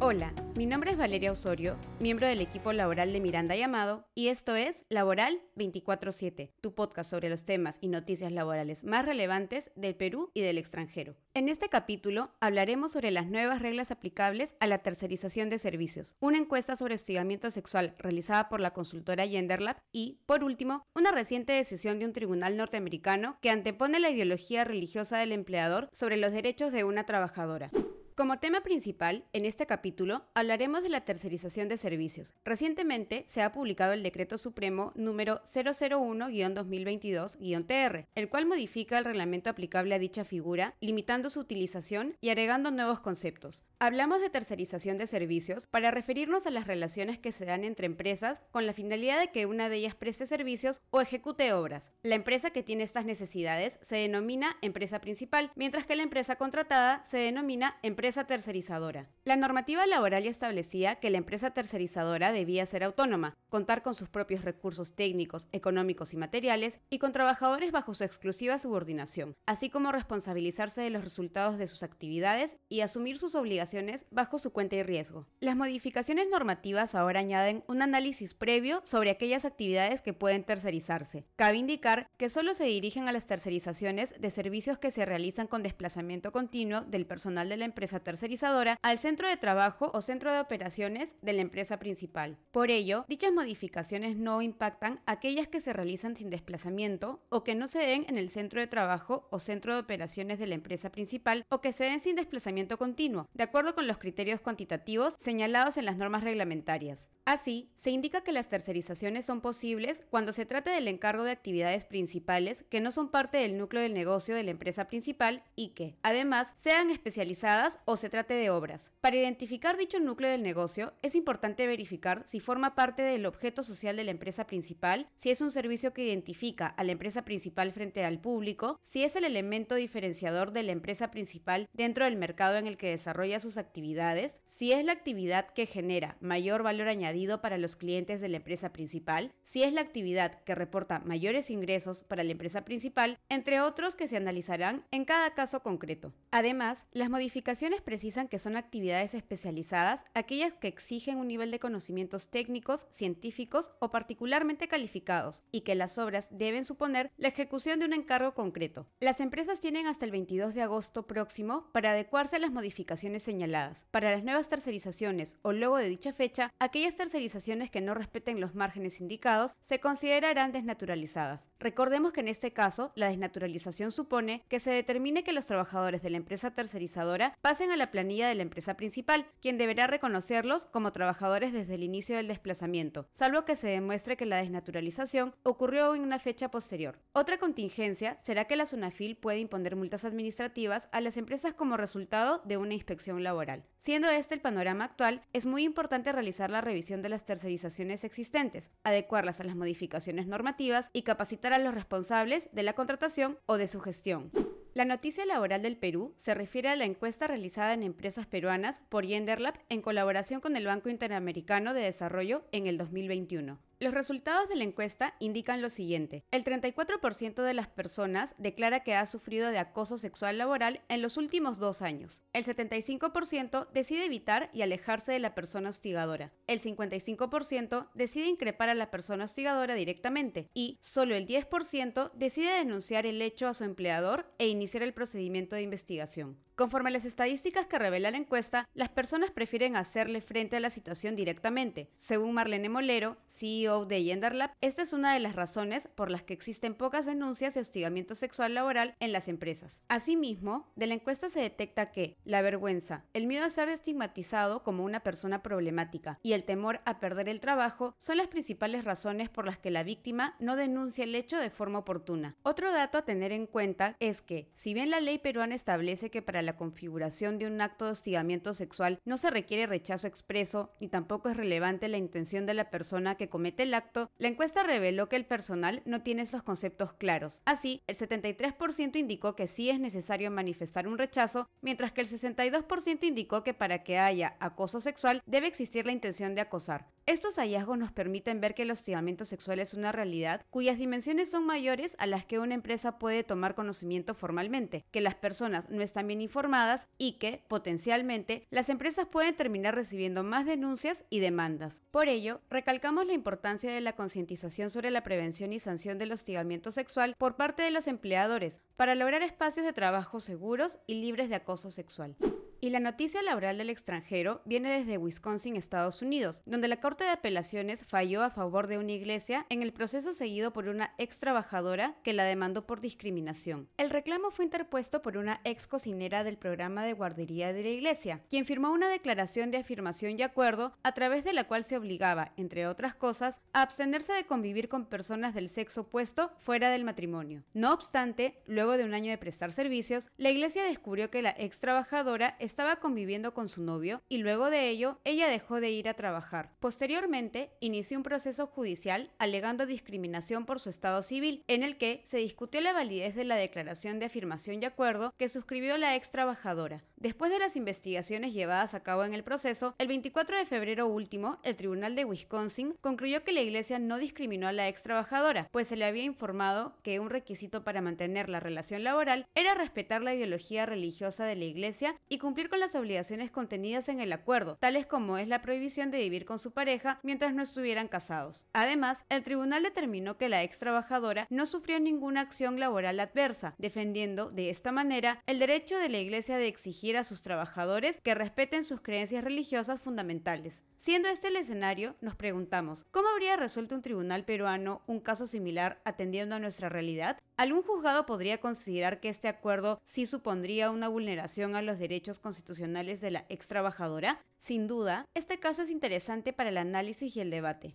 Hola, mi nombre es Valeria Osorio, miembro del equipo laboral de Miranda Llamado, y esto es Laboral 24-7, tu podcast sobre los temas y noticias laborales más relevantes del Perú y del extranjero. En este capítulo hablaremos sobre las nuevas reglas aplicables a la tercerización de servicios, una encuesta sobre hostigamiento sexual realizada por la consultora Genderlab y, por último, una reciente decisión de un tribunal norteamericano que antepone la ideología religiosa del empleador sobre los derechos de una trabajadora. Como tema principal, en este capítulo hablaremos de la tercerización de servicios. Recientemente se ha publicado el Decreto Supremo número 001-2022-TR, el cual modifica el reglamento aplicable a dicha figura, limitando su utilización y agregando nuevos conceptos. Hablamos de tercerización de servicios para referirnos a las relaciones que se dan entre empresas con la finalidad de que una de ellas preste servicios o ejecute obras. La empresa que tiene estas necesidades se denomina empresa principal, mientras que la empresa contratada se denomina empresa tercerizadora. La normativa laboral ya establecía que la empresa tercerizadora debía ser autónoma, contar con sus propios recursos técnicos, económicos y materiales y con trabajadores bajo su exclusiva subordinación, así como responsabilizarse de los resultados de sus actividades y asumir sus obligaciones bajo su cuenta y riesgo. Las modificaciones normativas ahora añaden un análisis previo sobre aquellas actividades que pueden tercerizarse. Cabe indicar que solo se dirigen a las tercerizaciones de servicios que se realizan con desplazamiento continuo del personal de la empresa tercerizadora al centro de trabajo o centro de operaciones de la empresa principal. Por ello, dichas modificaciones no impactan aquellas que se realizan sin desplazamiento o que no se den en el centro de trabajo o centro de operaciones de la empresa principal o que se den sin desplazamiento continuo, de acuerdo con los criterios cuantitativos señalados en las normas reglamentarias. Así, se indica que las tercerizaciones son posibles cuando se trate del encargo de actividades principales que no son parte del núcleo del negocio de la empresa principal y que, además, sean especializadas o se trate de obras. Para identificar dicho núcleo del negocio, es importante verificar si forma parte del objeto social de la empresa principal, si es un servicio que identifica a la empresa principal frente al público, si es el elemento diferenciador de la empresa principal dentro del mercado en el que desarrolla sus actividades, si es la actividad que genera mayor valor añadido para los clientes de la empresa principal, si es la actividad que reporta mayores ingresos para la empresa principal, entre otros que se analizarán en cada caso concreto. Además, las modificaciones precisan que son actividades especializadas aquellas que exigen un nivel de conocimientos técnicos, científicos o particularmente calificados, y que las obras deben suponer la ejecución de un encargo concreto. Las empresas tienen hasta el 22 de agosto próximo para adecuarse a las modificaciones señaladas. Para las nuevas tercerizaciones o luego de dicha fecha, aquellas tercerizaciones que no respeten los márgenes indicados se considerarán desnaturalizadas. Recordemos que en este caso, la desnaturalización supone que se determine que los trabajadores de la empresa tercerizadora pasen a la planilla de la empresa principal, quien deberá reconocerlos como trabajadores desde el inicio del desplazamiento, salvo que se demuestre que la desnaturalización ocurrió en una fecha posterior. Otra contingencia será que la SUNAFIL puede imponer multas administrativas a las empresas como resultado de una inspección laboral. Siendo este el panorama actual, es muy importante realizar la revisión de las tercerizaciones existentes, adecuarlas a las modificaciones normativas y capacitar a los responsables de la contratación o de su gestión. La noticia laboral del Perú se refiere a la encuesta realizada en empresas peruanas por Genderlab en colaboración con el Banco Interamericano de Desarrollo en el 2021. Los resultados de la encuesta indican lo siguiente. El 34% de las personas declara que ha sufrido de acoso sexual laboral en los últimos dos años. El 75% decide evitar y alejarse de la persona hostigadora. El 55% decide increpar a la persona hostigadora directamente. Y solo el 10% decide denunciar el hecho a su empleador e iniciar el procedimiento de investigación. Conforme a las estadísticas que revela la encuesta, las personas prefieren hacerle frente a la situación directamente. Según Marlene Molero, CEO de Genderlab, esta es una de las razones por las que existen pocas denuncias de hostigamiento sexual laboral en las empresas. Asimismo, de la encuesta se detecta que la vergüenza, el miedo a ser estigmatizado como una persona problemática y el temor a perder el trabajo son las principales razones por las que la víctima no denuncia el hecho de forma oportuna. Otro dato a tener en cuenta es que, si bien la ley peruana establece que para la configuración de un acto de hostigamiento sexual no se requiere rechazo expreso ni tampoco es relevante la intención de la persona que comete el acto, la encuesta reveló que el personal no tiene esos conceptos claros. Así, el 73% indicó que sí es necesario manifestar un rechazo, mientras que el 62% indicó que para que haya acoso sexual debe existir la intención de acosar. Estos hallazgos nos permiten ver que el hostigamiento sexual es una realidad cuyas dimensiones son mayores a las que una empresa puede tomar conocimiento formalmente, que las personas no están bien informadas y que, potencialmente, las empresas pueden terminar recibiendo más denuncias y demandas. Por ello, recalcamos la importancia de la concientización sobre la prevención y sanción del hostigamiento sexual por parte de los empleadores para lograr espacios de trabajo seguros y libres de acoso sexual. Y la noticia laboral del extranjero viene desde Wisconsin, Estados Unidos, donde la Corte de Apelaciones falló a favor de una iglesia en el proceso seguido por una ex trabajadora que la demandó por discriminación. El reclamo fue interpuesto por una ex cocinera del programa de guardería de la iglesia, quien firmó una declaración de afirmación y acuerdo a través de la cual se obligaba, entre otras cosas, a abstenerse de convivir con personas del sexo opuesto fuera del matrimonio. No obstante, luego de un año de prestar servicios, la iglesia descubrió que la ex trabajadora estaba conviviendo con su novio y luego de ello ella dejó de ir a trabajar. Posteriormente, inició un proceso judicial alegando discriminación por su estado civil, en el que se discutió la validez de la declaración de afirmación y acuerdo que suscribió la ex trabajadora. Después de las investigaciones llevadas a cabo en el proceso, el 24 de febrero último, el Tribunal de Wisconsin concluyó que la iglesia no discriminó a la ex trabajadora, pues se le había informado que un requisito para mantener la relación laboral era respetar la ideología religiosa de la iglesia y con las obligaciones contenidas en el acuerdo, tales como es la prohibición de vivir con su pareja mientras no estuvieran casados. Además, el tribunal determinó que la ex trabajadora no sufrió ninguna acción laboral adversa, defendiendo de esta manera el derecho de la Iglesia de exigir a sus trabajadores que respeten sus creencias religiosas fundamentales. Siendo este el escenario, nos preguntamos, ¿cómo habría resuelto un tribunal peruano un caso similar atendiendo a nuestra realidad? ¿Algún juzgado podría considerar que este acuerdo sí supondría una vulneración a los derechos constitucionales de la ex trabajadora? Sin duda, este caso es interesante para el análisis y el debate.